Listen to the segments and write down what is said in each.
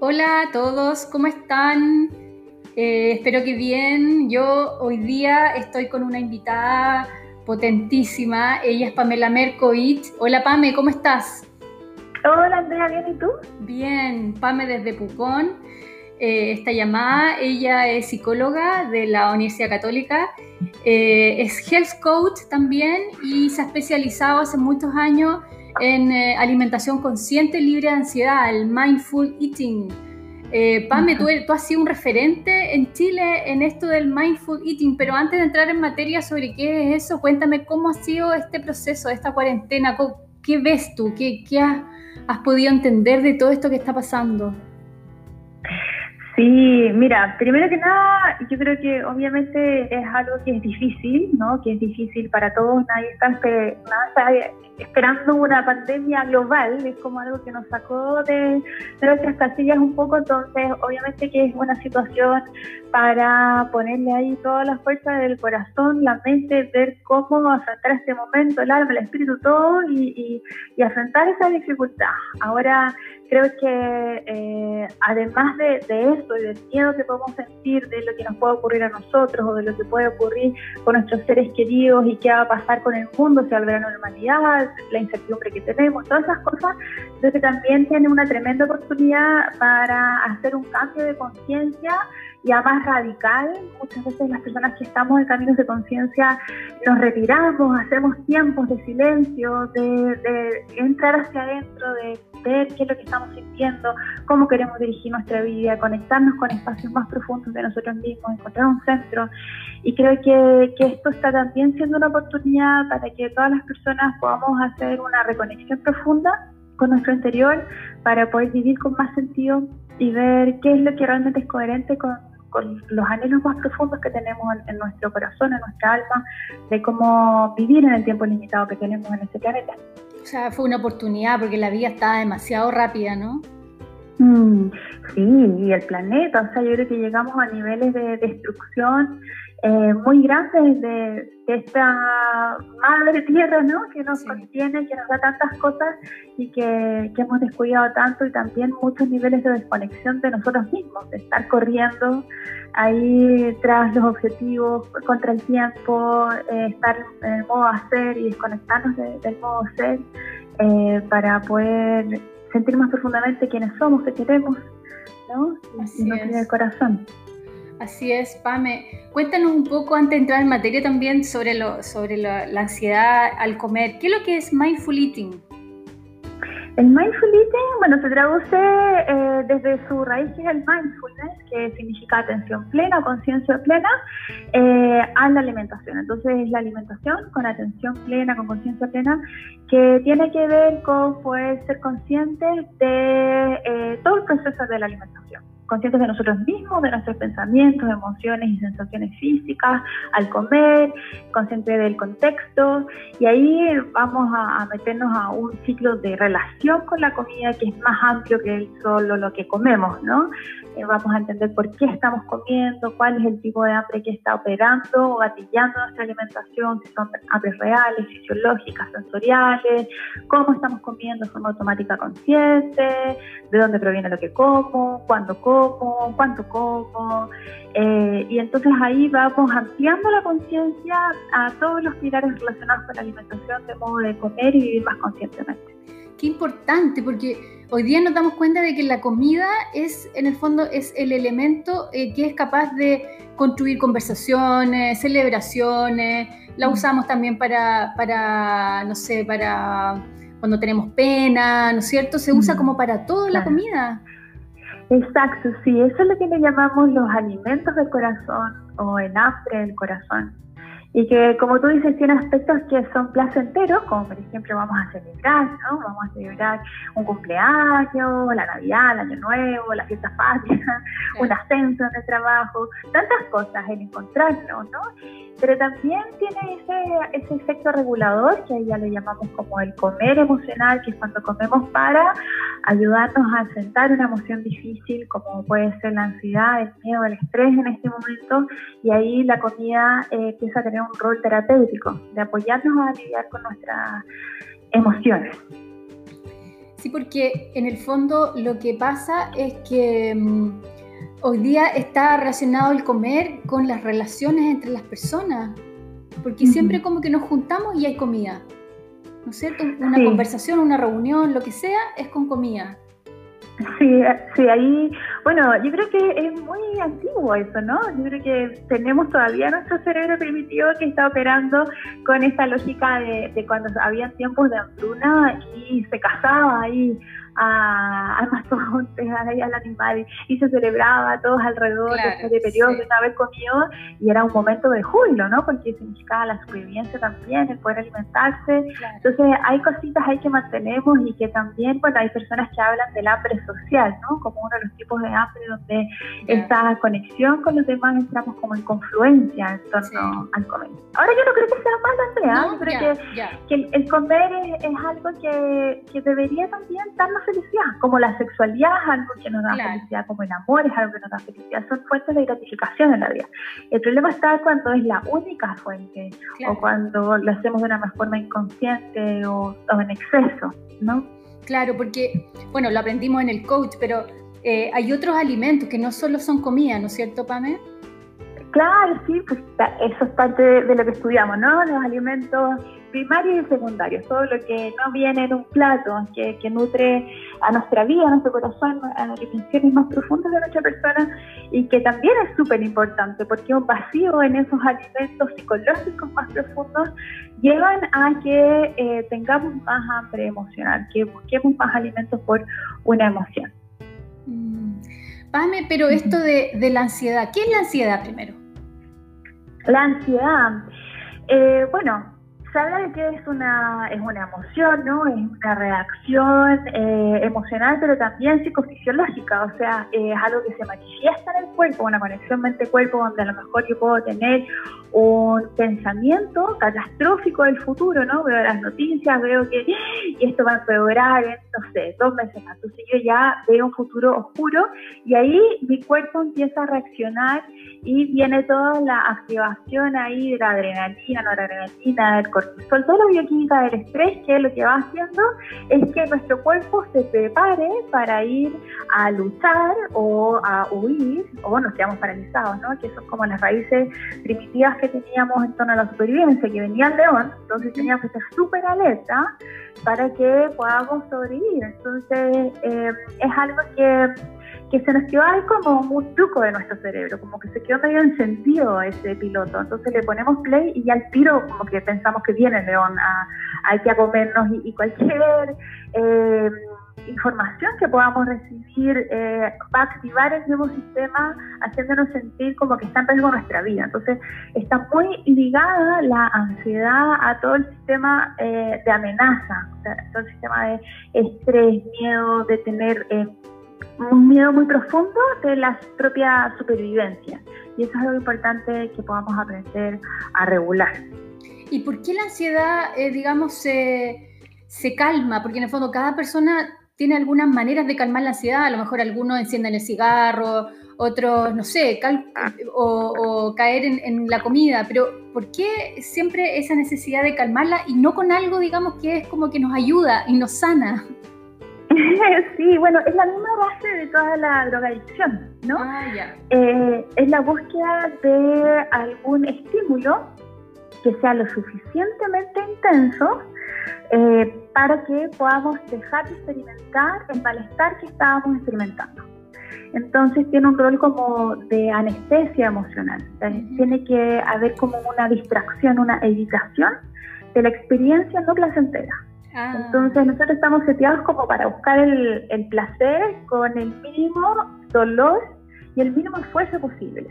Hola a todos, ¿cómo están? Eh, espero que bien. Yo hoy día estoy con una invitada potentísima. Ella es Pamela Merkovich. Hola Pame, ¿cómo estás? Hola Andrea, ¿bien y tú? Bien, Pame desde Pucón. Eh, esta llamada, ella es psicóloga de la Universidad Católica, eh, es health coach también y se ha especializado hace muchos años en eh, alimentación consciente libre de ansiedad, el mindful eating. Eh, Pame, tú, tú, has sido un referente en Chile en esto del mindful eating, pero antes de entrar en materia sobre qué es eso, cuéntame cómo ha sido este proceso, esta cuarentena, qué ves tú, qué, qué has, has podido entender de todo esto que está pasando. Sí, mira, primero que nada, yo creo que obviamente es algo que es difícil, ¿no? Que es difícil para todos, nadie está, nada está esperando una pandemia global, es como algo que nos sacó de, nuestras casillas un poco, entonces obviamente que es una situación para ponerle ahí toda la fuerza del corazón, la mente, ver cómo afrontar este momento, el alma, el espíritu, todo y, y, afrontar esa dificultad. Ahora creo que eh, además de, de eso y del miedo que podemos sentir de lo que nos puede ocurrir a nosotros o de lo que puede ocurrir con nuestros seres queridos y qué va a pasar con el mundo si la normalidad, la incertidumbre que tenemos, todas esas cosas, creo que también tiene una tremenda oportunidad para hacer un cambio de conciencia ya más radical. Muchas veces las personas que estamos en caminos de conciencia nos retiramos, hacemos tiempos de silencio, de, entrar hacia adentro, de ver qué es lo que estamos sintiendo, cómo queremos dirigir nuestra vida, conectarnos con espacios más profundos de nosotros mismos, encontrar un centro. Y creo que, que esto está también siendo una oportunidad para que todas las personas podamos hacer una reconexión profunda con nuestro interior para poder vivir con más sentido y ver qué es lo que realmente es coherente con con los anhelos más profundos que tenemos en, nuestro corazón, en nuestra alma, de cómo vivir en el tiempo limitado que tenemos en este planeta. O sea, fue una oportunidad porque la vida estaba demasiado rápida, ¿no? Mm, sí, y el planeta, o sea, yo creo que llegamos a niveles de destrucción eh, muy grandes de, esta madre tierra, ¿no? Que nos contiene, que nos da tantas cosas y que, que, hemos descuidado tanto y también muchos niveles de desconexión de nosotros mismos, de estar corriendo ahí tras los objetivos, contra el tiempo, eh, estar en el modo hacer y desconectarnos del modo ser eh, para poder sentir más profundamente quiénes somos, qué queremos, ¿no? y no el corazón. Así es, Pame. Cuéntanos un poco, antes de entrar en materia también, sobre, sobre la, ansiedad al comer. ¿Qué es lo que es mindful eating? El mindful eating, bueno, se traduce eh, desde su raíz, que es el mindfulness, que significa atención plena, conciencia plena, eh, a la alimentación. Entonces, es la alimentación con atención plena, con conciencia plena, que tiene que ver con poder ser consciente de eh, todo el proceso de la alimentación conscientes de nosotros mismos, de nuestros pensamientos, emociones y sensaciones físicas al comer, consciente del contexto y ahí vamos a, meternos a un ciclo de relación con la comida que es más amplio que solo lo que comemos, ¿no? Eh, vamos a entender por qué estamos comiendo, cuál es el tipo de hambre que está operando o gatillando nuestra alimentación, si son hambres reales, fisiológicas, sensoriales, cómo estamos comiendo de forma automática consciente, de dónde proviene lo que como, cuándo como, cuánto como. Eh, y entonces ahí vamos ampliando la conciencia a todos los pilares relacionados con la alimentación de modo de comer y vivir más conscientemente. Qué importante, porque hoy día nos damos cuenta de que la comida es, en el fondo, es el elemento eh, que es capaz de construir conversaciones, celebraciones. La mm. usamos también para, para, no sé, para cuando tenemos pena, ¿no es cierto? Se usa mm. como para todo la comida. Exacto, sí, eso es lo que le llamamos los alimentos del corazón o el hambre del corazón. Y que, como tú dices, tiene aspectos que son placenteros, como por ejemplo vamos a celebrar, ¿no? Vamos a celebrar un cumpleaños, la Navidad, el Año Nuevo, la fiesta patria, un ascenso en el trabajo, tantas cosas, el encontrarnos, ¿no? Pero también tiene ese, efecto regulador, que ya le llamamos como el comer emocional, que es cuando comemos para ayudarnos a sentar una emoción difícil, como puede ser la ansiedad, el miedo, el estrés en este momento, y ahí la comida eh, empieza a tener un rol terapéutico, de apoyarnos a lidiar con nuestras emociones. Sí, porque en el fondo lo que pasa es que mm, hoy día está relacionado el comer con las relaciones entre las personas, porque siempre como que nos juntamos y hay comida, ¿no es cierto? Una conversación, una reunión, lo que sea, es con comida. Sí, sí, ahí, bueno, yo creo que es muy antiguo eso, ¿no? Yo creo que tenemos todavía nuestro cerebro primitivo que está operando con esta lógica de, de cuando había tiempos de hambruna y se casaba ahí a, a mastodontes, al animal, y se celebraba todos alrededor de ese periodo de haber comido, y era un momento de júbilo, ¿no? Porque significaba la supervivencia también, el poder alimentarse. Entonces, hay cositas ahí que mantenemos y que también, bueno, hay personas que hablan del hambre social, ¿no? Como uno de los tipos de hambre donde esta conexión con los demás entramos como en confluencia en torno al comer. Ahora yo no creo que sea más Andrea, ¿ah? yo creo que, el, comer es, algo que, que debería también darnos felicidad, como la sexualidad es algo que nos da felicidad, como el amor es algo que nos da felicidad, son fuentes de gratificación en la vida. El problema está cuando es la única fuente o cuando lo hacemos de una forma inconsciente o, en exceso, ¿no? Claro, porque, bueno, lo aprendimos en el coach, pero eh, hay otros alimentos que no solo son comida, ¿no es cierto, Pame? Claro, sí, pues eso es parte de lo que estudiamos, ¿no? Los alimentos primarios y secundarios, todo lo que no viene en un plato, que, nutre a nuestra vida, a nuestro corazón, a las dimensiones más profundas de nuestra persona y que también es súper importante porque un vacío en esos alimentos psicológicos más profundos llevan a que eh, tengamos más hambre emocional, que busquemos más alimentos por una emoción. Mm. Pame, pero esto de, de la ansiedad, ¿qué es la ansiedad primero? La ansiedad, eh, bueno, se habla de que es una, es una emoción, ¿no? Es una reacción eh, emocional, pero también psicofisiológica, o sea, es algo que se manifiesta en el cuerpo, una conexión mente-cuerpo donde a lo mejor yo puedo tener un pensamiento catastrófico del futuro, ¿no? Veo las noticias, veo que y esto va a empeorar en, no sé, dos meses más. Entonces yo ya veo un futuro oscuro y ahí mi cuerpo empieza a reaccionar y viene toda la activación ahí de la adrenalina, no la adrenalina, del cortisol, toda la bioquímica del estrés que lo que va haciendo es que nuestro cuerpo se prepare para ir a luchar o a huir o nos quedamos paralizados, ¿no? Que son como las raíces primitivas teníamos en torno a la supervivencia, que venía el león, entonces teníamos que estar súper alerta para que podamos sobrevivir. Entonces eh, es algo que, que se nos quedó ahí como un truco de nuestro cerebro, como que se quedó medio encendido ese piloto. Entonces le ponemos play y ya al tiro como que pensamos que viene león a, hay que a comernos y, cualquier... Eh, información que podamos recibir eh, va a activar el nuevo sistema haciéndonos sentir como que está en riesgo nuestra vida. Entonces está muy ligada la ansiedad a todo el sistema eh, de amenaza, todo el sistema de estrés, miedo, de tener eh, un miedo muy profundo de la propia supervivencia. Y eso es algo importante que podamos aprender a regular. ¿Y por qué la ansiedad, digamos, se, se calma? Porque en el fondo cada persona tiene algunas maneras de calmar la ansiedad. A lo mejor algunos encienden el cigarro, otros, no sé, ah. o, caer en, la comida. Pero ¿por qué siempre esa necesidad de calmarla y no con algo, digamos, que es como que nos ayuda y nos sana? Sí, bueno, es la misma base de toda la drogadicción, ¿no? Ah, eh, es la búsqueda de algún estímulo que sea lo suficientemente intenso eh, para que podamos dejar de experimentar el malestar que estábamos experimentando. Entonces tiene un rol como de anestesia emocional. Tiene que haber como una distracción, una evitación de la experiencia no placentera. Ah. Entonces nosotros estamos seteados como para buscar el, el placer con el mínimo dolor y el mínimo esfuerzo posible.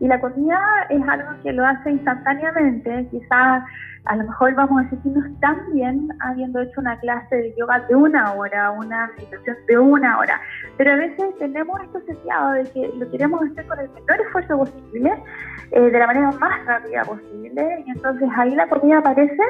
Y la comida es algo que lo hace instantáneamente, quizás a lo mejor vamos a sentirnos tan bien habiendo hecho una clase de yoga de una hora, una meditación de una hora, pero a veces tenemos esto asociado de que lo queremos hacer con el menor esfuerzo posible, eh, de la manera más rápida posible, y entonces ahí la comida aparece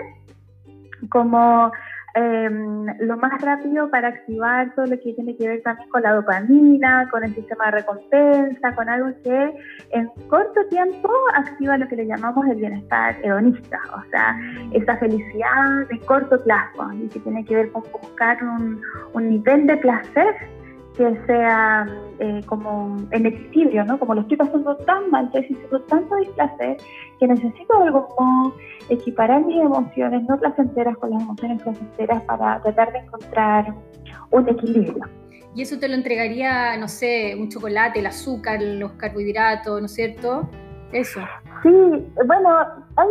como em, lo más rápido para activar todo lo que tiene que ver también con la dopamina, con el sistema de recompensa, con algo que en corto tiempo activa lo que le llamamos el bienestar hedonista, o sea, esa felicidad de corto plazo y que tiene que ver con buscar un, un nivel de placer que sea eh, como en equilibrio, ¿no? Como lo estoy pasando tan mal, estoy sintiendo tanto displacer que necesito de algún modo equiparar mis emociones no placenteras con las emociones placenteras para tratar de encontrar un equilibrio. Y eso te lo entregaría, no sé, un chocolate, el azúcar, los carbohidratos, ¿no es cierto? Eso. Sí, bueno, hay,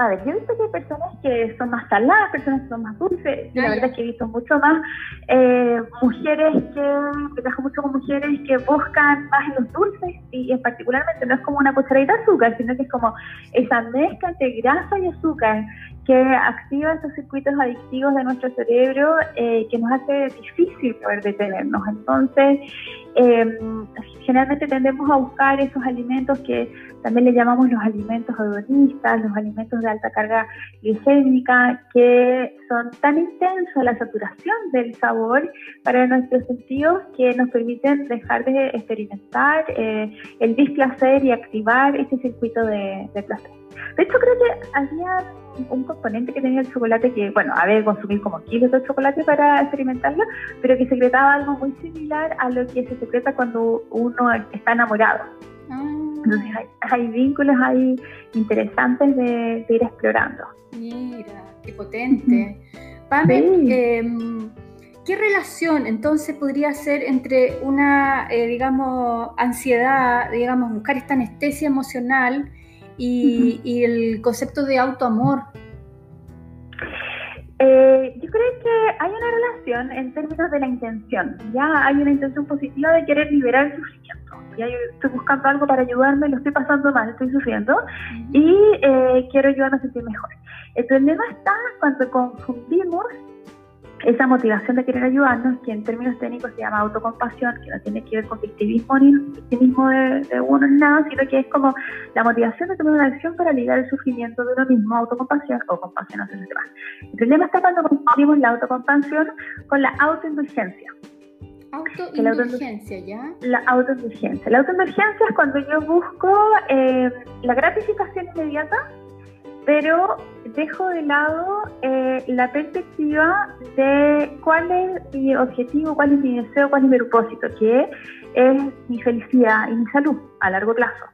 a ver, yo he visto que hay personas que son más saladas, personas que son más dulces. la verdad es que he visto mucho más eh, mujeres que, trabajo mucho con mujeres que buscan más en los dulces y, particularmente no es como una cucharadita de azúcar, sino que es como esa mezcla entre grasa y azúcar que activa esos circuitos adictivos de nuestro cerebro eh, que nos hace difícil poder detenernos. Entonces, eh, generalmente tendemos a buscar esos alimentos que también le llamamos los alimentos hedonistas, los alimentos de alta carga glicémica, que son tan intensos la saturación del sabor para nuestros sentidos que nos permiten dejar de experimentar eh, el displacer y activar este circuito de, placer. De hecho, creo que había un componente que tenía el chocolate que, bueno, había que consumir como kilos de chocolate para experimentarlo, pero que secretaba algo muy similar a lo que se secreta cuando uno está enamorado. Ah. Entonces hay, vínculos ahí interesantes de, ir explorando. Mira, qué potente. Pamela, em, ¿qué relación entonces podría ser entre una, eh, digamos, ansiedad, digamos, buscar esta anestesia emocional y, y el concepto de autoamor? Eh, yo creo que hay una relación en términos de la intención. Ya hay una intención positiva de querer liberar el sufrimiento. Ya yo estoy buscando algo para ayudarme, lo estoy pasando mal, estoy sufriendo y eh, quiero ayudarme a sentir mejor. El problema está cuando confundimos esa motivación de querer ayudarnos, que en términos técnicos se llama autocompasión, que no tiene que ver con victimismo ni victimismo de, uno ni nada, sino que es como la motivación de tomar una acción para aliviar el sufrimiento de uno mismo, autocompasión o compasión hacia los demás. El problema está cuando confundimos la autocompasión con la autoindulgencia. Autoindulgencia, ¿ya? La autoindulgencia. La autoindulgencia es cuando yo busco eh, la gratificación inmediata pero dejo de lado eh, la perspectiva de cuál es mi objetivo, cuál es mi deseo, cuál es mi propósito, que es mi felicidad y mi salud a largo plazo.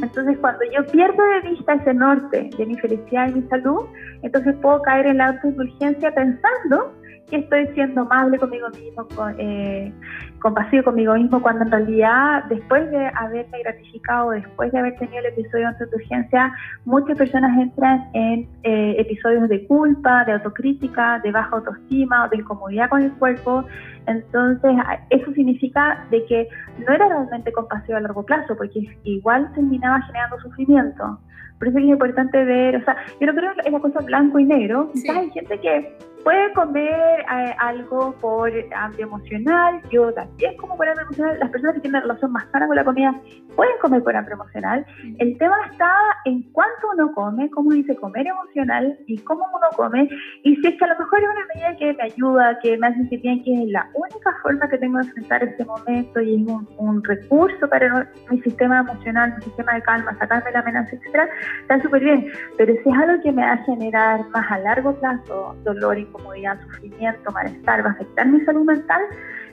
Entonces, cuando yo pierdo de vista ese norte de mi felicidad y mi salud, entonces puedo caer en la autoindulgencia pensando que estoy siendo amable conmigo mismo, eh, compasivo conmigo mismo, cuando en realidad, después de haberme gratificado, después de haber tenido el episodio de urgencia, muchas personas entran en eh, episodios de culpa, de autocrítica, de baja autoestima, de incomodidad con el cuerpo. Entonces, eso significa de que no era realmente compasivo a largo plazo, porque igual terminaba generando sufrimiento. Por eso es importante ver, o sea, yo no creo en la cosa blanco y negro. Hay gente que puede comer eh, algo por hambre emocional, yo también como por hambre emocional, las personas que tienen relación más sana con la comida pueden comer por hambre emocional. El tema está en cuánto uno come, cómo dice comer emocional y cómo uno come, y si es que a lo mejor es una medida que me ayuda, que me hace sentir bien, que es la única forma que tengo de enfrentar este momento y es un, recurso para mi sistema emocional, mi sistema de calma, sacarme la amenaza, etcétera, está súper bien. Pero si es algo que me va a generar más a largo plazo dolor y comodidad, sufrimiento, malestar, va a afectar mi salud mental,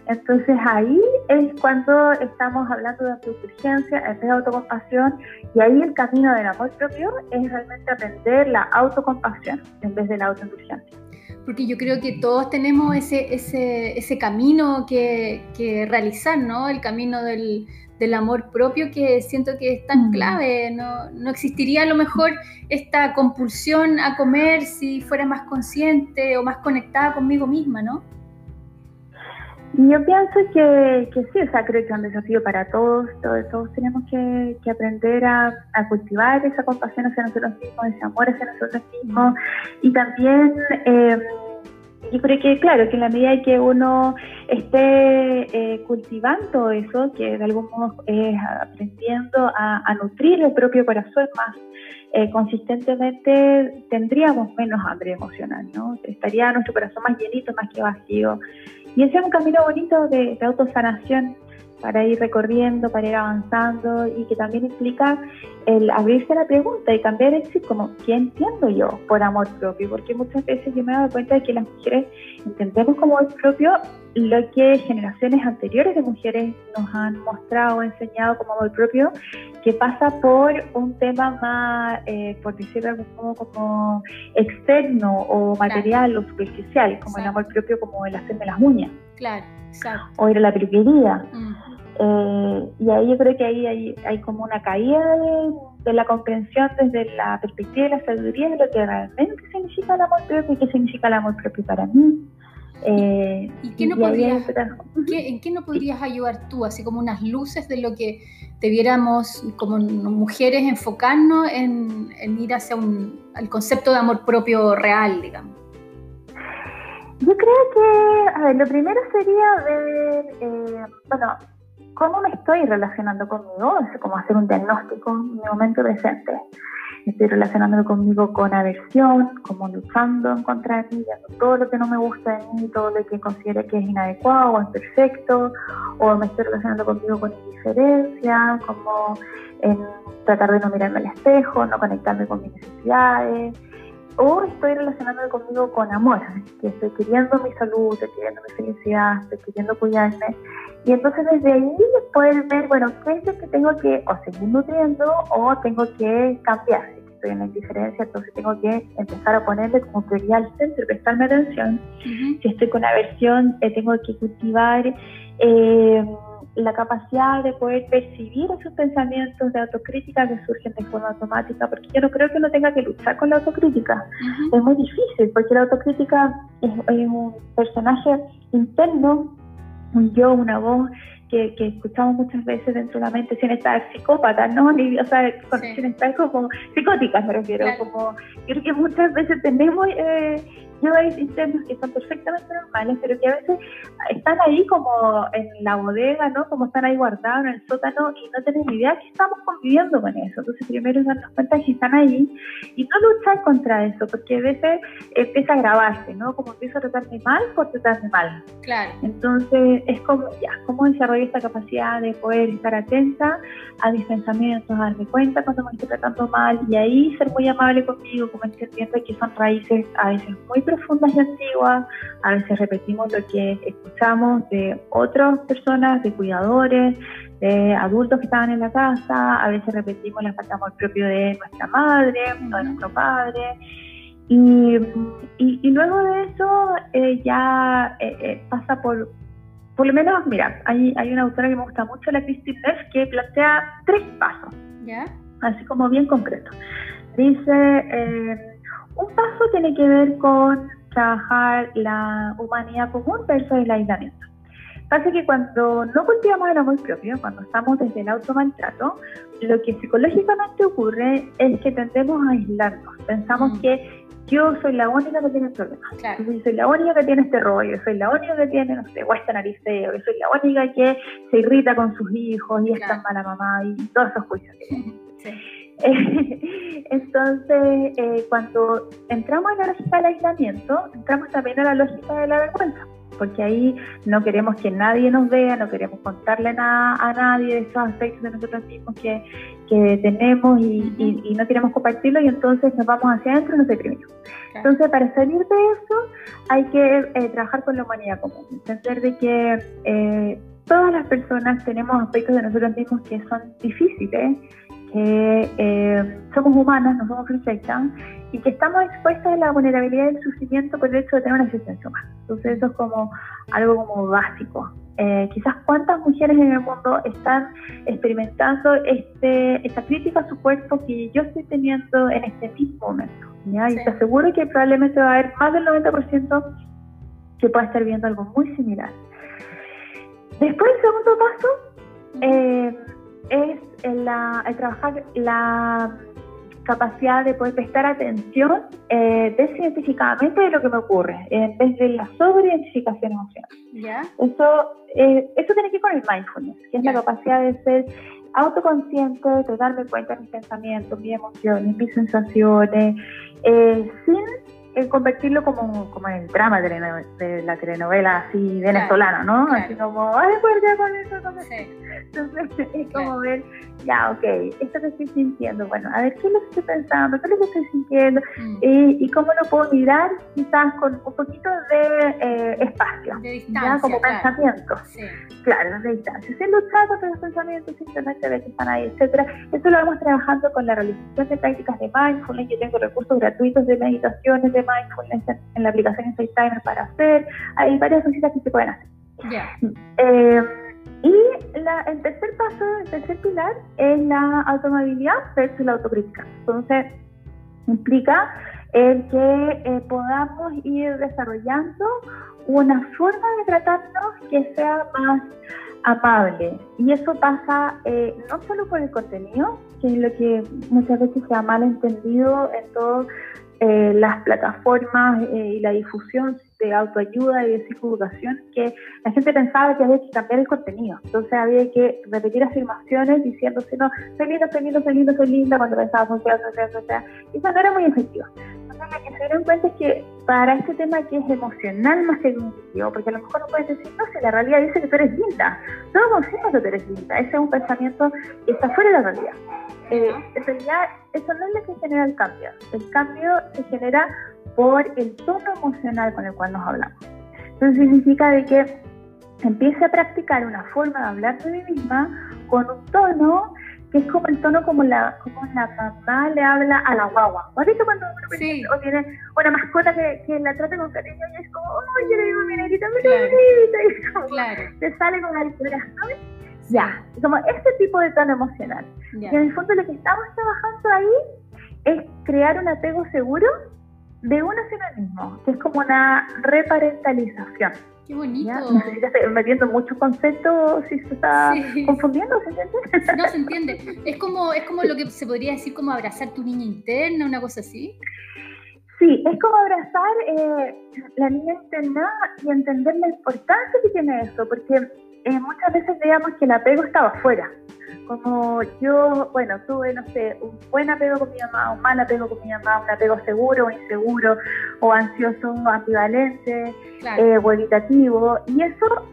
entonces ahí es cuando estamos hablando de autourgencia en vez de autocompasión y ahí el camino del amor propio es realmente aprender la autocompasión en vez de la autoindulgencia. Porque yo creo que todos tenemos ese, ese, ese camino que, que, realizar, ¿no? El camino del, del, amor propio que siento que es tan clave. No, no existiría a lo mejor esta compulsión a comer si fuera más consciente o más conectada conmigo misma, ¿no? Yo pienso que, que, sí, o sea, creo que es un desafío para todos, todos, todos tenemos que, que aprender a, a, cultivar esa compasión hacia nosotros mismos, ese amor hacia nosotros mismos y también eh, yo creo que claro, que en la medida que uno esté eh, cultivando eso, que de algún modo es aprendiendo a, a, nutrir el propio corazón más eh, consistentemente tendríamos menos hambre emocional, ¿no? Estaría nuestro corazón más llenito, más que vacío. Y ese es un camino bonito de, de autosanación para ir recorriendo, para ir avanzando y que también implica el abrirse a la pregunta y cambiar el como, ¿qué entiendo yo por amor propio? Porque muchas veces yo me he dado cuenta de que las mujeres entendemos como amor propio lo que generaciones anteriores de mujeres nos han mostrado, enseñado como amor propio, que pasa por un tema más, eh, por decirlo como, como externo o material o superficial, como el amor propio, como el hacerme las uñas. Claro, exacto. O ir a la peluquería. Eh, y ahí yo creo que ahí hay, hay como una caída de, la comprensión desde la perspectiva de la sabiduría de lo que realmente significa el amor propio y qué significa el amor propio para mí. Eh, ¿Y qué no podrías, en qué no podrías ayudar tú, así como unas luces de lo que debiéramos como mujeres enfocarnos en, ir hacia un, el concepto de amor propio real, digamos? Yo creo que, a ver, lo primero sería ver, eh, bueno, cómo me estoy relacionando conmigo, es como hacer un diagnóstico en mi momento presente. Estoy relacionándome conmigo con aversión, como luchando en contra de mí, todo lo que no me gusta de mí, todo lo que considero que es inadecuado o imperfecto, o me estoy relacionando conmigo con indiferencia, como en tratar de no mirarme al espejo, no conectarme con mis necesidades, o estoy relacionándome conmigo con amor, que estoy queriendo mi salud, estoy queriendo mi felicidad, estoy queriendo cuidarme. Y entonces desde ahí poder ver, bueno, qué es lo que tengo que o seguir nutriendo o tengo que cambiar. Si estoy en la indiferencia, entonces tengo que empezar a ponerle como prioridad al centro, prestarme atención. Si estoy con aversión, eh, tengo que cultivar. Eh, la capacidad de poder percibir esos pensamientos de autocrítica que surgen de forma automática, porque yo no creo que uno tenga que luchar con la autocrítica. Es muy difícil, porque la autocrítica es, un personaje interno, un yo, una voz que, que, escuchamos muchas veces dentro de la mente sin estar psicópata, ¿no? o sea, sin estar como psicóticas, me refiero. Como, creo que muchas veces tenemos eh, yo hay sistemas que son perfectamente normales, pero que a veces están ahí como en la bodega, ¿no? Como están ahí guardados en el sótano y no tenemos ni idea que estamos conviviendo con eso. Entonces, primero es darnos cuenta que están ahí y no luchar contra eso, porque a veces empieza a grabarse, ¿no? Como empiezo a tratarme mal por tratarme mal. Claro. Entonces, es como, ya, ¿cómo desarrollo esta capacidad de poder estar atenta a mis pensamientos, a darme cuenta cuando me estoy tratando mal y ahí ser muy amable conmigo, como entendiendo que son raíces a veces muy profundas y antiguas, a veces repetimos lo que escuchamos de otras personas, de cuidadores, de adultos que estaban en la casa, a veces repetimos la falta de amor propio de nuestra madre o de nuestro padre. Y, y, luego de eso eh, ya eh, eh, pasa por, por lo menos, mira, hay, hay una autora que me gusta mucho, la Christine Neff, que plantea tres pasos, así como bien concreto. Dice, un paso tiene que ver con trabajar la humanidad común versus el aislamiento. Pasa que cuando no cultivamos el amor propio, cuando estamos desde el automaltrato, lo que psicológicamente ocurre es que tendemos a aislarnos. Pensamos mm. que yo soy la única que tiene problemas. Claro. Yo soy la única que tiene este rollo, yo soy la única que tiene, no sé, o este nariceo, yo soy la única que se irrita con sus hijos y es tan mala mamá y todos esos juicios. sí. Entonces, eh, cuando entramos en la lógica del aislamiento, entramos también en la lógica de la vergüenza, porque ahí no queremos que nadie nos vea, no queremos contarle nada a nadie de esos aspectos de nosotros mismos que, que tenemos y, no queremos compartirlo y entonces nos vamos hacia adentro y nos deprimimos. Entonces, para salir de eso, hay que eh, trabajar con la humanidad común, entender de que eh, todas las personas tenemos aspectos de nosotros mismos que son difíciles que eh, somos humanas, no somos perfectas, y que estamos expuestas a la vulnerabilidad y el sufrimiento por el hecho de tener una existencia humana. Entonces eso es como algo como básico. Eh, quizás cuántas mujeres en el mundo están experimentando este, esta crítica a su cuerpo que yo estoy teniendo en este mismo momento. ¿ya? Y te aseguro que probablemente va a haber más del 90% que pueda estar viendo algo muy similar. Después, el segundo paso, eh, es el, trabajar la capacidad de poder prestar atención eh, desidentificadamente de lo que me ocurre, en vez de la sobreidentificación emocional. Eso, eh, eso tiene que ver con el mindfulness, que es la capacidad de ser autoconsciente de darme cuenta de mis pensamientos, mis emociones, mis sensaciones, eh, sin eh, convertirlo como, como en el drama de, la telenovela así venezolana, ¿no? Así como, ay, pues ya con eso, no sé. Entonces es como ver, ya, ok, esto que estoy sintiendo, bueno, a ver, ¿qué es lo que estoy pensando? ¿Qué es lo que estoy sintiendo? Mm. Y, cómo lo puedo mirar quizás con un poquito de eh, espacio, de distancia, como pensamiento. Claro, de distancia. Sin luchar contra los pensamientos, simplemente ver que están ahí, etcétera. Eso lo vamos trabajando con la realización de prácticas de mindfulness. Yo tengo recursos gratuitos de meditaciones de mindfulness en, la aplicación Insight Timer para hacer. Hay varias cositas que se pueden hacer. Eh, y el tercer paso, el tercer pilar es la automabilidad versus la autocrítica. Entonces, implica el que eh, podamos ir desarrollando una forma de tratarnos que sea más amable. Y eso pasa eh, no solo por el contenido, que es lo que muchas veces se ha mal entendido en todas eh, las plataformas y la difusión de autoayuda y de psicoeducación que la gente pensaba que había que cambiar el contenido. Entonces había que repetir afirmaciones diciéndose, no, soy linda, soy linda, soy linda, soy linda, cuando pensaba social, social, social. Y eso no era muy efectivo. Entonces lo que se dieron cuenta es que para este tema que es emocional más que cognitivo, porque a lo mejor no puedes decir, no, si la realidad dice que tú eres linda. Todos conocemos que tú eres linda. Ese es un pensamiento que está fuera de la realidad. Eh, en realidad, eso no es lo que genera el cambio. El cambio se genera por el tono emocional con el cual nos hablamos. Entonces significa de que empiece a practicar una forma de hablar de mí misma con un tono que es como el tono como la como la mamá le habla a la guagua. ¿Has visto cuando uno sí. o tiene una mascota que, que, la trata con cariño y es como, ¡ay, yo le digo mi negrita, mi negrita! Y como, claro. te sale con la ¿sabes? Ya, como este tipo de tono emocional. Y en el fondo lo que estamos trabajando ahí es crear un apego seguro de uno hacia uno mismo, que es como una reparentalización. Qué bonito. No sé si estoy metiendo muchos conceptos, si se está confundiendo, ¿se entiende? No se entiende. Es como, es como lo que se podría decir como abrazar tu niña interna, una cosa así. Sí, es como abrazar eh, la niña interna y entender la importancia que tiene eso, porque eh, muchas veces veíamos que el apego estaba afuera como yo, bueno, tuve, no sé, un buen apego con mi mamá, un mal apego con mi mamá, un apego seguro o inseguro, o ansioso, ambivalente, eh, o evitativo, y eso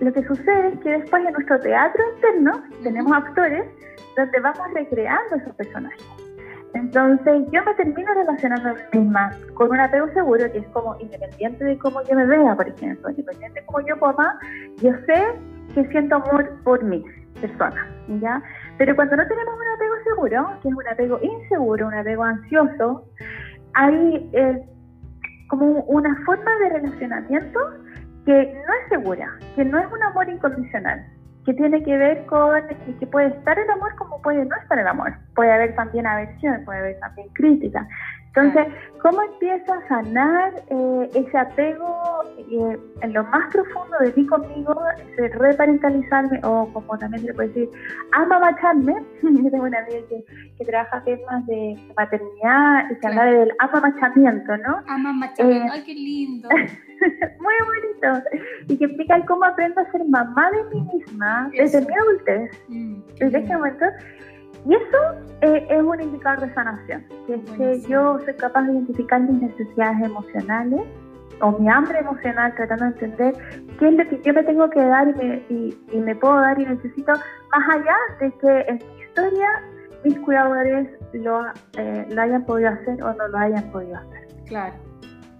lo que sucede es que después en nuestro teatro interno tenemos actores donde vamos recreando esos personajes. Entonces yo me termino relacionando a mí misma con un apego seguro que es como independiente de cómo yo me vea, por ejemplo, independiente de cómo yo coma, yo sé que siento amor por mí persona, ¿ya? Pero cuando no tenemos un apego seguro, que es un apego inseguro, un apego ansioso, hay eh, como una forma de relacionamiento que no es segura, que no es un amor incondicional, que tiene que ver con que puede estar el amor como puede no estar el amor. Puede haber también aversión, puede haber también crítica. Entonces, ¿cómo empiezo a sanar eh, ese apego eh, en lo más profundo de mí conmigo, ese reparentalizarme o como también se le puede decir, amamacharme? Yo tengo una amiga que, que trabaja temas de paternidad y se habla del amamachamiento, ¿no? Amamachamiento, eh, ay, qué lindo. muy bonito. Y que explica cómo aprendo a ser mamá de mí misma desde mi adultez, mm, desde este momento y eso eh, es un indicador de sanación, que es que yo soy capaz de identificar mis necesidades emocionales o mi hambre emocional, tratando de entender qué es lo que yo me tengo que dar y me, y, me puedo dar y necesito, más allá de que en mi historia mis cuidadores lo, eh, lo hayan podido hacer o no lo hayan podido hacer. Claro,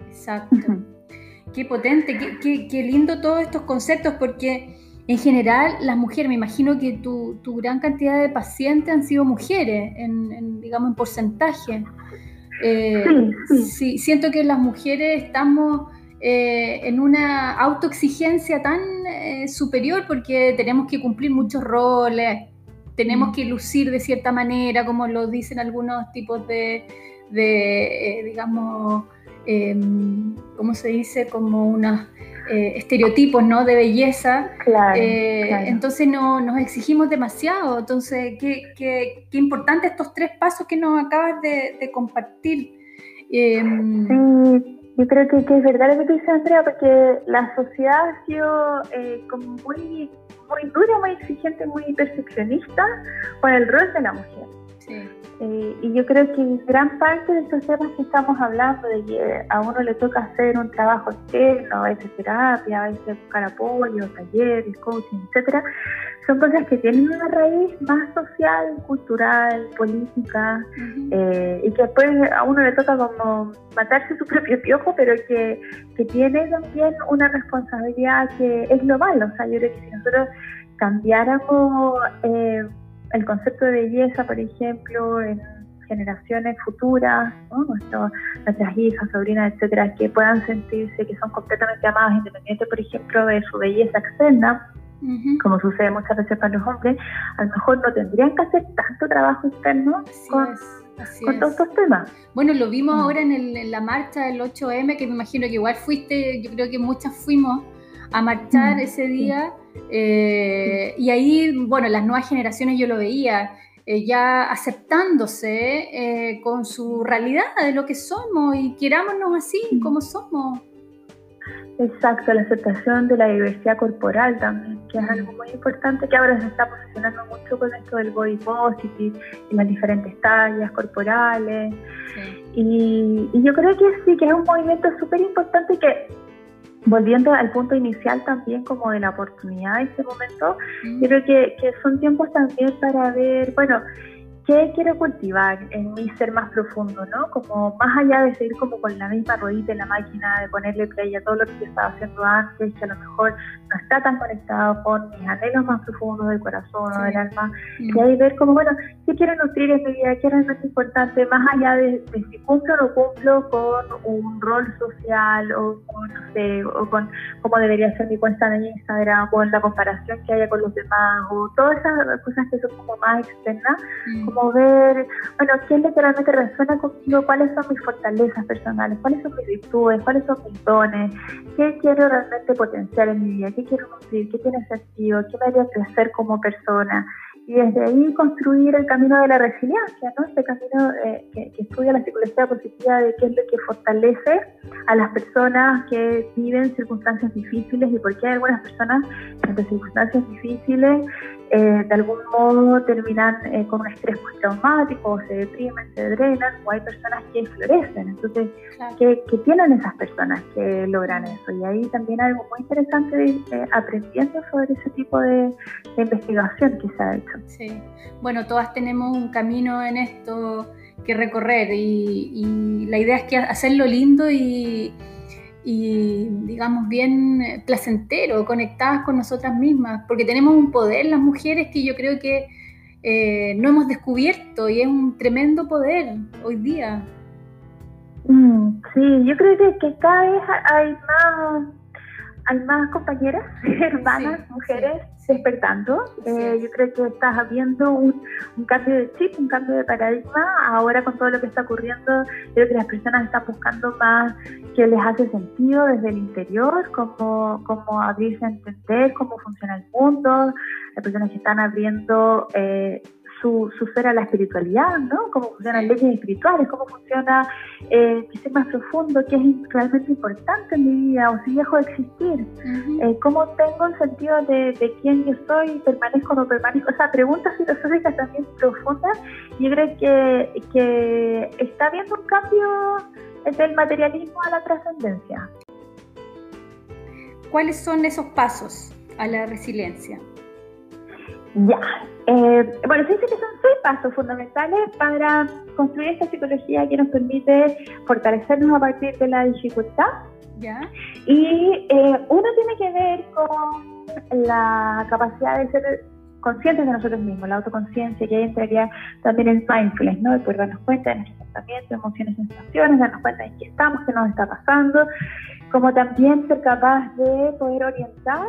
exacto. qué potente, qué, qué, qué lindo todos estos conceptos porque en general, las mujeres, me imagino que tu, gran cantidad de pacientes han sido mujeres, en, digamos, en porcentaje. Eh, sí, siento que las mujeres estamos eh, en una autoexigencia tan eh, superior porque tenemos que cumplir muchos roles, tenemos mm. que lucir de cierta manera, como lo dicen algunos tipos de, de digamos, em, ¿cómo se dice? Como unas eh, estereotipos ¿no? de belleza. Eh, entonces no, nos exigimos demasiado. Entonces, qué, qué, qué importante estos tres pasos que nos acabas de, compartir. Em, sí, yo creo que, es verdad lo que dice Andrea, porque la sociedad ha sido eh, como muy, muy dura, muy exigente, muy perfeccionista con el rol de la mujer. Eh, y yo creo que gran parte de estos temas que estamos hablando, de que a uno le toca hacer un trabajo externo, a veces terapia, a veces buscar apoyo, talleres, coaching, etcétera, son cosas que tienen una raíz más social, cultural, política, eh, y que después a uno le toca como matarse su propio piojo, pero que, que tiene también una responsabilidad que es global. O sea, yo creo que si nosotros cambiáramos eh, el concepto de belleza, por ejemplo, en generaciones futuras, nuestras hijas, sobrinas, etcétera, que puedan sentirse que son completamente amadas, independientes, por ejemplo, de su belleza externa, como sucede muchas veces para los hombres, a lo mejor no tendrían que hacer tanto trabajo externo con, todos estos temas. Bueno, lo vimos mm. ahora en, la marcha del 8M, que me imagino que igual fuiste, yo creo que muchas fuimos a marchar mm, ese día. Eh, y ahí, bueno, las nuevas generaciones yo lo veía, eh, ya aceptándose eh, con su realidad de lo que somos y querámonos así mm. como somos. Exacto, la aceptación de la diversidad corporal también, que es algo muy importante que ahora se está posicionando mucho con esto del body positive y las diferentes tallas corporales. Y, y, yo creo que sí, que es un movimiento súper importante que volviendo al punto inicial también como de la oportunidad en este momento, mm. creo que, que son tiempos también para ver, bueno, ¿qué quiero cultivar en mi ser más profundo, no? Como más allá de seguir como con la misma ruedita en la máquina, de ponerle play a todo lo que yo estaba haciendo antes, que a lo mejor no está tan conectado con mis anhelos más profundos del corazón o del alma, y ahí ver como, bueno, ¿qué quiero nutrir en mi vida? ¿Qué es realmente importante? Más allá de, si cumplo o no cumplo con un rol social o con, no sé, o con cómo debería ser mi cuenta en Instagram o la comparación que haya con los demás o todas esas cosas que son como más externas, mm como ver, bueno, qué literalmente resuena conmigo, cuáles son mis fortalezas personales, cuáles son mis virtudes, cuáles son mis dones, qué quiero realmente potenciar en mi vida, qué quiero cumplir, qué tiene sentido, qué me haría crecer como persona y desde ahí construir el camino de la resiliencia, ¿no? Este camino eh, que, estudia la psicología positiva de qué es lo que fortalece a las personas que viven circunstancias difíciles y por qué algunas personas en circunstancias difíciles eh, de algún modo terminan eh, con un estrés postraumático, o se deprimen, se drenan, o hay personas que florecen. Entonces, ¿qué, tienen esas personas que logran eso? Y ahí también algo muy interesante de, aprendiendo sobre ese tipo de, investigación que se ha hecho. Sí, bueno, todas tenemos un camino en esto que recorrer y, y la idea es que hacerlo lindo y y digamos bien placentero, conectadas con nosotras mismas, porque tenemos un poder las mujeres que yo creo que eh, no hemos descubierto y es un tremendo poder hoy día. Mm, sí, yo creo que, cada vez hay más, hay más compañeras, hermanas, mujeres despertando. Eh, yo creo que estás habiendo un, cambio de chip, un cambio de paradigma. Ahora con todo lo que está ocurriendo, creo que las personas están buscando más que les hace sentido desde el interior, cómo, cómo abrirse a entender cómo funciona el mundo. Las personas que están abriendo... Eh, su, su a la espiritualidad, ¿no? Cómo funcionan leyes espirituales, cómo funciona eh, qué ser más profundo, qué es realmente importante en mi vida, o si dejo de existir, eh, cómo tengo el sentido de, de, quién yo soy, permanezco o no permanezco, o sea, preguntas filosóficas también profundas, yo creo que, que está habiendo un cambio del materialismo a la trascendencia. ¿Cuáles son esos pasos a la resiliencia? Ya. Eh, bueno, se dice que son seis pasos fundamentales para construir esta psicología que nos permite fortalecernos a partir de la dificultad. Ya. Y eh, uno tiene que ver con la capacidad de ser conscientes de nosotros mismos, la autoconciencia, que ahí entraría también en mindfulness, ¿no? De poder darnos cuenta de nuestros pensamientos, emociones, sensaciones, darnos cuenta de qué estamos, qué nos está pasando, como también ser capaz de poder orientar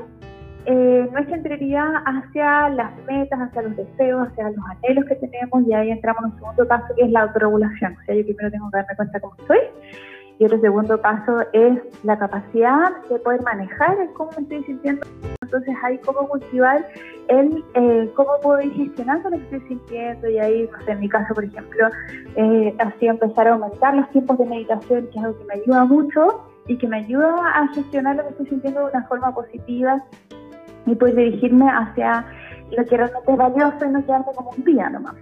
eh, nuestra interioridad hacia las metas, hacia los deseos, hacia los anhelos que tenemos y ahí entramos en un segundo paso que es la autorregulación. O sea, yo primero tengo que darme cuenta cómo estoy y otro segundo paso es la capacidad de poder manejar el cómo estoy sintiendo Entonces hay cómo cultivar el eh, cómo puedo ir gestionando lo que estoy sintiendo y ahí, sé, en mi caso, por ejemplo, eh, así empezar a aumentar los tiempos de meditación, que es algo que me ayuda mucho y que me ayuda a gestionar lo que estoy sintiendo de una forma positiva y pues dirigirme hacia lo que realmente es valioso y no quedarme como un día nomás.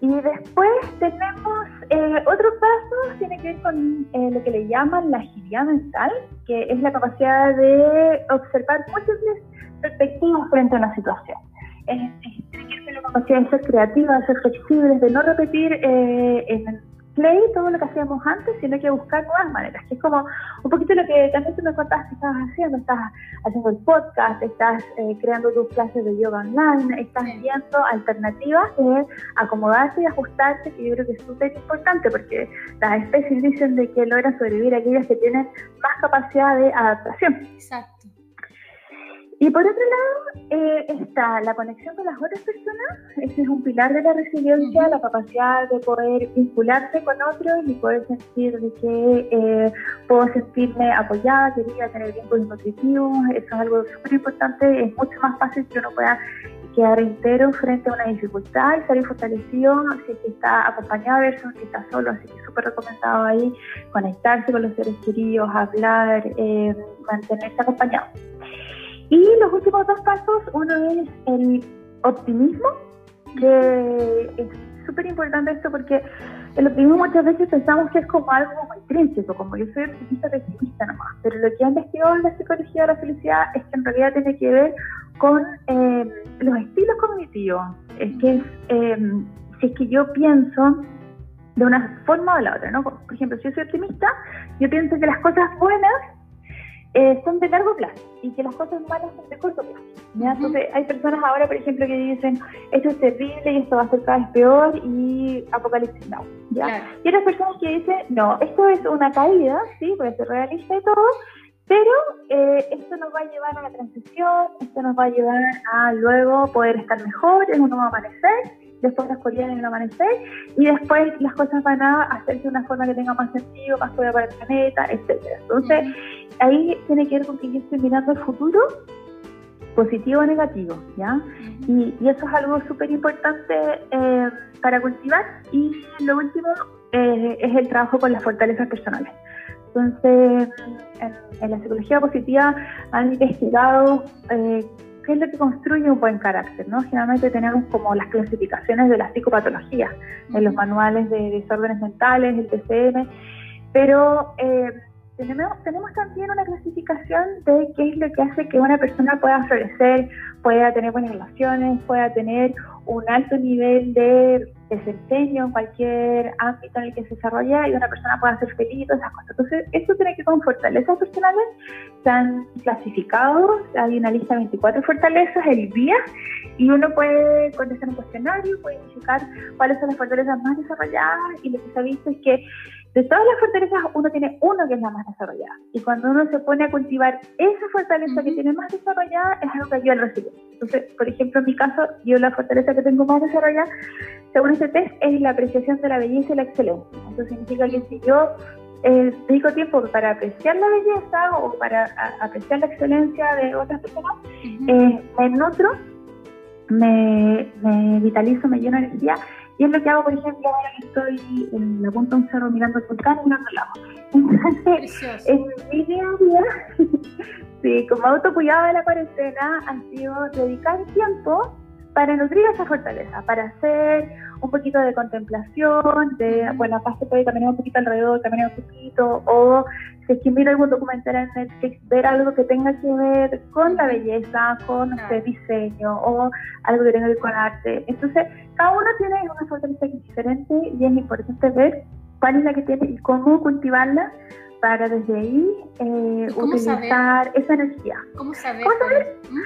Y después tenemos eh, otro paso, tiene que ver con eh, lo que le llaman la agilidad mental, que es la capacidad de observar múltiples perspectivas frente a una situación. tiene que ver con la capacidad de ser creativa, de ser flexibles, de no repetir eh, en play todo lo que hacíamos antes, sino que buscar nuevas maneras, que es como un poquito lo que también tú me contaste que estabas haciendo, estás haciendo el podcast, estás eh, creando tus clases de yoga online, estás viendo alternativas de acomodarse y ajustarse, que yo creo que es súper importante, porque las especies dicen de que logran sobrevivir aquellas que tienen más capacidad de adaptación. Exacto. Y por otro lado eh, está la conexión con las otras personas, ese es un pilar de la resiliencia, la capacidad de poder vincularse con otros y poder sentir de que eh, puedo sentirme apoyada, querida, tener vínculos nutritivos, eso es algo súper importante, es mucho más fácil que uno pueda quedar entero frente a una dificultad y salir fortalecido si es que está acompañado versus si está solo, así que súper recomendado ahí conectarse con los seres queridos, hablar, eh, mantenerse acompañado. Y los últimos dos pasos, uno es el optimismo, que es súper importante esto porque el optimismo muchas veces pensamos que es como algo intrínseco, como yo soy optimista, pesimista nomás, pero lo que ha investigado en la psicología de la felicidad es que en realidad tiene que ver con eh, los estilos cognitivos. Es que es, eh, si es que yo pienso de una forma o de la otra, ¿no? Por ejemplo, si yo soy optimista, yo pienso que las cosas buenas eh, son de largo plazo y que las cosas malas son de corto plazo. Entonces, hay personas ahora, por ejemplo, que dicen, esto es terrible y esto va a ser cada vez peor y apocalipsis no. ¿ya? Y otras personas que dicen, no, esto es una caída, sí, puede ser realista y todo, pero eh, esto nos va a llevar a la transición, esto nos va a llevar a luego poder estar mejor en un nuevo amanecer después las colillas en el amanecer y después las cosas van a hacerse de una forma que tenga más sentido, más fuera para el planeta, etcétera. Entonces, ahí tiene que ver con que yo estoy mirando el futuro positivo o negativo, ¿ya? y, eso es algo súper importante eh, para cultivar. Y lo último eh, es el trabajo con las fortalezas personales. Entonces, en, la psicología positiva han investigado eh, qué es lo que construye un buen carácter, ¿no? Generalmente tenemos como las clasificaciones de las psicopatologías en los manuales de desórdenes mentales, el TCM, pero eh, tenemos, tenemos también una clasificación de qué es lo que hace que una persona pueda florecer, pueda tener buenas relaciones, pueda tener un alto nivel de desempeño en cualquier ámbito en el que se desarrolla y una persona pueda ser feliz y todas esas cosas. Entonces, esto tiene que con fortalezas personales, están clasificados, hay una lista de 24 fortalezas, el día, y uno puede contestar un cuestionario, puede identificar cuáles son las fortalezas más desarrolladas y lo que se ha visto es que de todas las fortalezas, uno tiene uno que es la más desarrollada. Y cuando uno se pone a cultivar esa fortaleza que tiene más desarrollada, es algo que ayuda al recibir. Entonces, por ejemplo, en mi caso, yo la fortaleza que tengo más desarrollada, según este test, es la apreciación de la belleza y la excelencia. Entonces, significa que si yo eh, dedico tiempo para apreciar la belleza o para apreciar la excelencia de otras personas, eh, me nutro, me, me vitalizo, me lleno de energía y es lo que hago, por ejemplo, ahora que estoy en la punta de un cerro mirando el volcán y mirando el agua. Entonces, en mi día a día, sí, como autocuidado de la cuarentena, ha sido dedicar tiempo para nutrir esa fortaleza, para hacer un poquito de contemplación, de, bueno, acá se puede caminar un poquito alrededor, caminar un poquito, o si es que miro algún documental en Netflix, ver algo que tenga que ver con la belleza, con el diseño, o algo que tenga que ver con arte. Entonces, cada uno tiene una fortaleza diferente y es importante ver cuál es la que tiene y cómo cultivarla para desde ahí eh, utilizar esa energía. ¿Cómo saber? ¿Cómo saber? ¿Mm?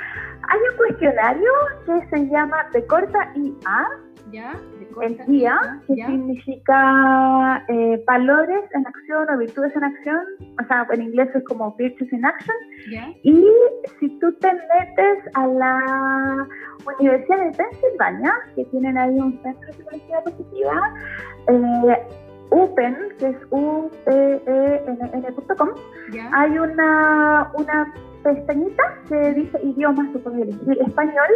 Hay un cuestionario que se llama de corta IA, ¿Ya? El guía, que significa eh, valores en acción o virtudes en acción, o sea, en inglés es como virtues in action. Y si tú te metes a la Universidad de Pennsylvania, que tienen ahí un centro de psicología positiva, eh, UPEN, que es u p e n hay una, una pestañita que dice idiomas, que puedes elegir español,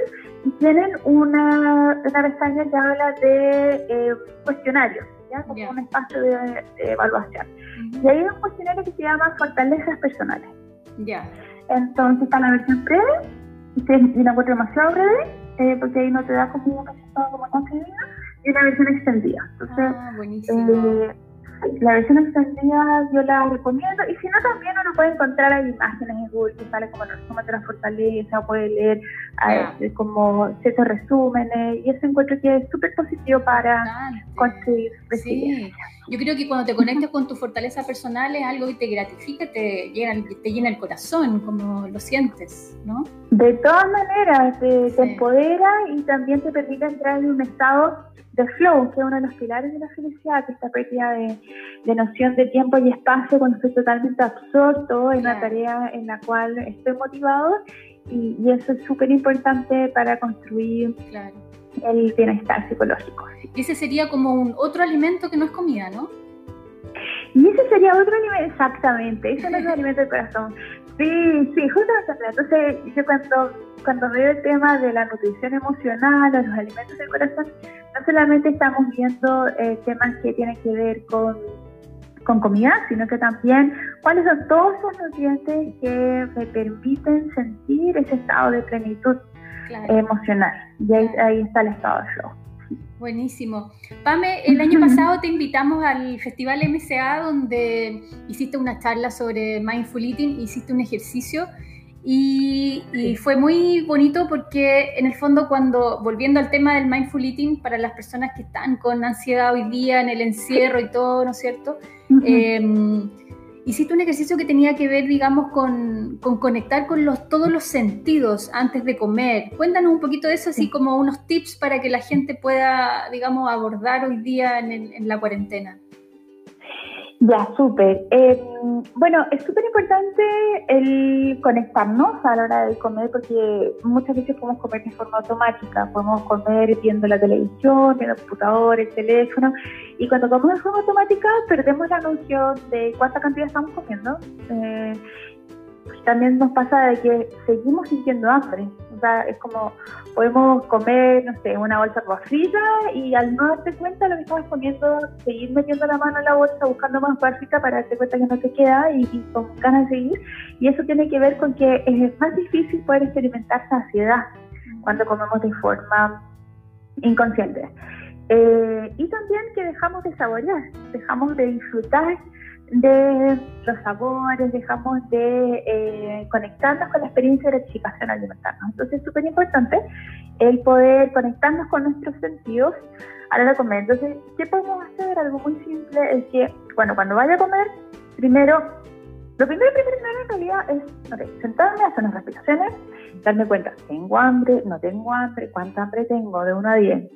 y tienen una, una pestaña que habla de eh, cuestionarios, ¿ya? como un espacio de, evaluación. Y hay un cuestionario que se llama Fortalezas Personales. Ya. Entonces está la versión breve, y una encuentro demasiado breve, eh, porque ahí no te da como un resultado como tan y una versión extendida. Entonces, ah, buenísimo. Eh, la versión extendida yo la recomiendo y si no también uno puede encontrar ahí imágenes en Google que sale como el resumen de la fortaleza, puede leer este, como ciertos resúmenes y eso encuentro que es súper positivo para construir resiliencia. Yo creo que cuando te conectas con tu fortaleza personal es algo que te gratifica, te llena, te llena el corazón, como lo sientes, ¿no? De todas maneras, te, te empodera y también te permite entrar en un estado de flow, que es uno de los pilares de la felicidad, que esta pérdida de, noción de tiempo y espacio cuando estoy totalmente absorto en la tarea en la cual estoy motivado y, eso es súper importante para construir el bienestar psicológico. Y ese sería como un otro alimento que no es comida, ¿no? Y ese sería otro alimento, exactamente, ese no es un alimento del corazón. Sí, sí, justamente. Entonces, yo cuando, cuando veo el tema de la nutrición emocional o los alimentos del corazón, no solamente estamos viendo eh, temas que tienen que ver con, con comida, sino que también cuáles son todos esos nutrientes que me permiten sentir ese estado de plenitud emocional. Y ahí, está el estado de flow. Buenísimo. Pame, el año pasado te invitamos al Festival MCA donde hiciste una charla sobre Mindful Eating, hiciste un ejercicio y, fue muy bonito porque en el fondo cuando, volviendo al tema del mindful eating, para las personas que están con ansiedad hoy día en el encierro y todo, ¿no es cierto? Em, hiciste un ejercicio que tenía que ver, digamos, con, conectar con los, todos los sentidos antes de comer. Cuéntanos un poquito de eso, así como unos tips para que la gente pueda, digamos, abordar hoy día en la cuarentena. Ya, súper. Eh, bueno, es súper importante el conectarnos a la hora de comer porque muchas veces podemos comer de forma automática, podemos comer viendo la televisión, el computador, el teléfono, y cuando comemos de forma automática perdemos la noción de cuánta cantidad estamos comiendo. Eh, también nos pasa de que seguimos sintiendo hambre. O sea, es como podemos comer, no sé, una bolsa de frita y al no darte cuenta lo que estamos comiendo, seguir metiendo la mano en la bolsa buscando más frita para darte cuenta que no te queda y, con ganas de seguir. Y eso tiene que ver con que es más difícil poder experimentar saciedad cuando comemos de forma inconsciente. Eh, y también que dejamos de saborear, dejamos de disfrutar de los sabores, dejamos de eh, conectarnos con la experiencia de gratificación alimentarnos. Entonces es súper importante el poder conectarnos con nuestros sentidos a la hora de comer. Entonces, ¿qué podemos hacer? Algo muy simple es que, bueno, cuando vaya a comer, primero, lo primero, primero, primero en realidad es okay, sentarme, hacer unas respiraciones, darme cuenta, ¿tengo hambre? ¿No tengo hambre? ¿Cuánta hambre tengo? De 1 a 10.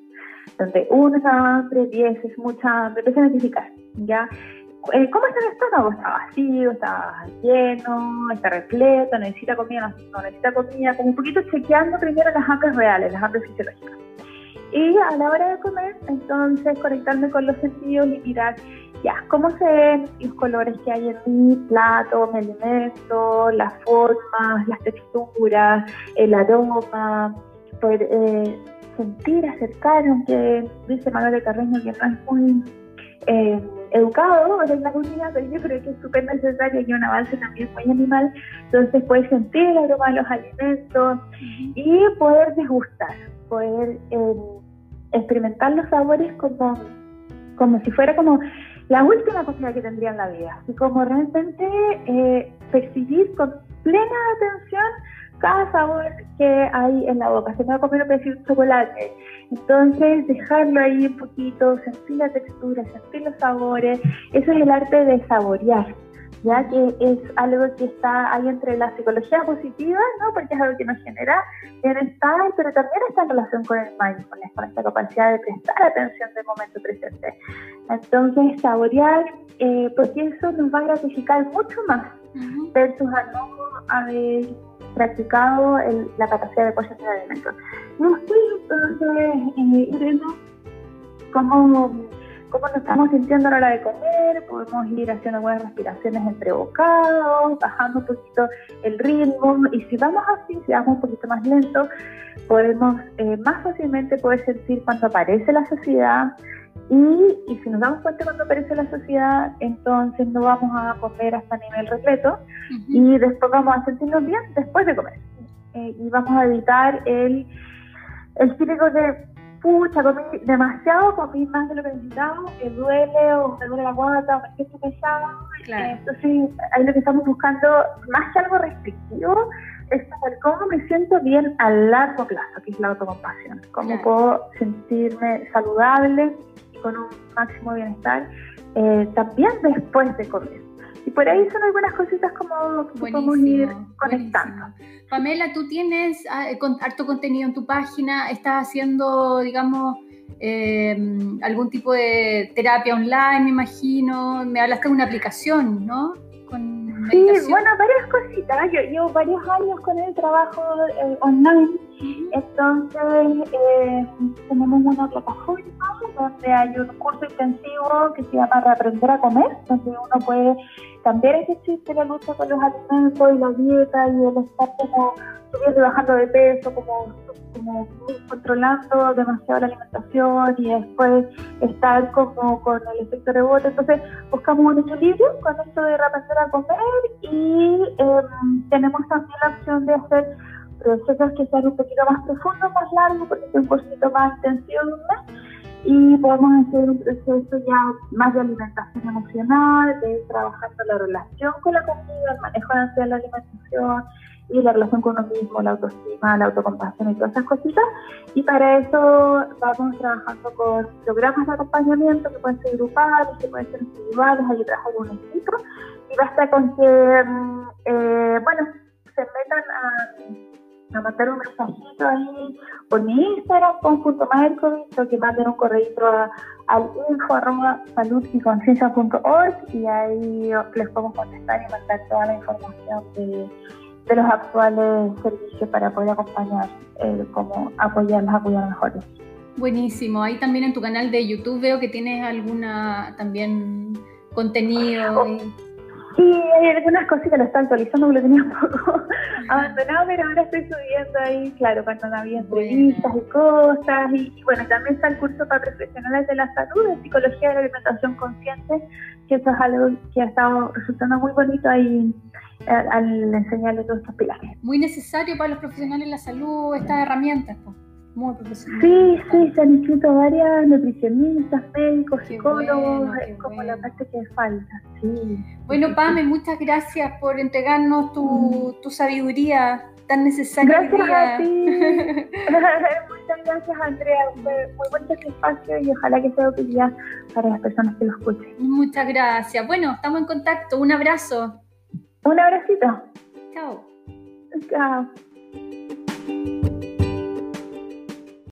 Donde 1 es hambre, 10 es mucha hambre, empieza a identificar, ¿ya? Eh, ¿Cómo está el estómago? Está vacío, está lleno, está repleto, necesita comida, no, necesita comida, como un poquito chequeando primero las hambres reales, las hambres fisiológicas. Y a la hora de comer, entonces conectarme con los sentidos y mirar, ya, cómo se ven los colores que hay en mi plato, mi alimento, las formas, las texturas, el aroma, eh, sentir, acercar, aunque dice Manuel de Carreño que no es muy eh, educado en la comida, pero yo creo que es súper necesario y un avance también muy animal. Entonces puedes sentir el aroma de los alimentos y poder degustar, poder em, experimentar los sabores como, como si fuera como la última cosa que tendría en la vida. Y como realmente eh, percibir con plena atención cada sabor que hay en la boca. Se me va a comer un pedacito de chocolate. Entonces, dejarlo ahí un poquito, sentir la textura, sentir los sabores. Eso es el arte de saborear, ya que es algo que está ahí entre la psicología positiva, ¿no? porque es algo que nos genera bienestar, pero también está en relación con el mindfulness, con esta capacidad de prestar atención del momento presente. Entonces, saborear, eh, porque eso nos va a gratificar mucho más versus a no haber practicado la capacidad de posesión de alimentos. No estoy entonces eh, como cómo nos estamos sintiendo a la hora de comer, podemos ir haciendo algunas respiraciones entre bocados, bajando un poquito el ritmo y si vamos así, si vamos un poquito más lento, podemos eh, más fácilmente poder sentir cuando aparece la saciedad y, y, si nos damos cuenta cuando aparece la saciedad, entonces no vamos a comer hasta nivel repleto y después vamos a sentirnos bien después de comer. Eh, y vamos a evitar el, el típico de pucha, comí demasiado, comí más de lo que necesitaba, me duele o me duele la guata o me siento pesado. Entonces, ahí lo que estamos buscando, más que algo restrictivo, es saber cómo me siento bien a largo plazo, que es la autocompasión. Cómo puedo sentirme saludable con un máximo bienestar eh, también después de comer. Y por ahí son algunas cositas como que podemos ir conectando. Pamela, tú tienes ah, harto contenido en tu página, estás haciendo, digamos, em, algún tipo de terapia online, me imagino. Me hablaste de una aplicación, ¿no? sí, bueno, varias cositas. Yo llevo varios años con el trabajo eh, online. Entonces, eh, tenemos una plataforma donde hay un curso intensivo que se llama Reaprender a Comer, donde uno puede cambiar ese chip de la lucha con los alimentos y la dieta y el estar como subiendo y bajando de peso, como, como controlando demasiado la alimentación y después estar como con el efecto rebote. Entonces buscamos un equilibrio con esto de reaprender a comer y em, tenemos también la opción de hacer procesos que sean un poquito más profundos, más largos, porque es un poquito más intensivo de un mes y podemos hacer un proceso ya más de alimentación emocional, de trabajando la relación con la comida, el manejo de la alimentación y la relación con uno mismo, la autoestima, la autocompasión y todas esas cositas. Y para eso vamos trabajando con programas de acompañamiento que pueden ser grupales, que pueden ser individuales, hay trabajo con un equipo. Y basta con que, mm, eh, bueno, se metan a a mandar un mensajito ahí por mi Instagram, con punto o que manden un correo al info arroba salud y y ahí les podemos contestar y mandar toda la información de, los actuales servicios para poder acompañar, eh, como apoyarlos a cuidar mejores. Buenísimo. Ahí también en tu canal de YouTube veo que tienes alguna también contenido. Sí, hay algunas que lo están actualizando, lo tenía un poco abandonado, pero ahora estoy subiendo ahí, claro, cuando había entrevistas y cosas. Y, bueno, también está el curso para profesionales de la salud, de psicología de la alimentación consciente, que eso es algo que ha estado resultando muy bonito ahí eh, al, enseñarle todos estos pilares. Muy necesario para los profesionales de la salud estas herramientas. Pues muy profesional. Sí, sí, se han inscrito varias nutricionistas, médicos, psicólogos, es como la parte que falta. Sí. Bueno, Pame, muchas gracias por entregarnos tu, mm. tu sabiduría tan necesaria. Gracias a ti. muchas gracias, Andrea. Fue muy bonito este espacio y ojalá que sea utilidad para las personas que lo escuchen. Muchas gracias. Bueno, estamos en contacto. Un abrazo. Un abracito. Chao. Chao.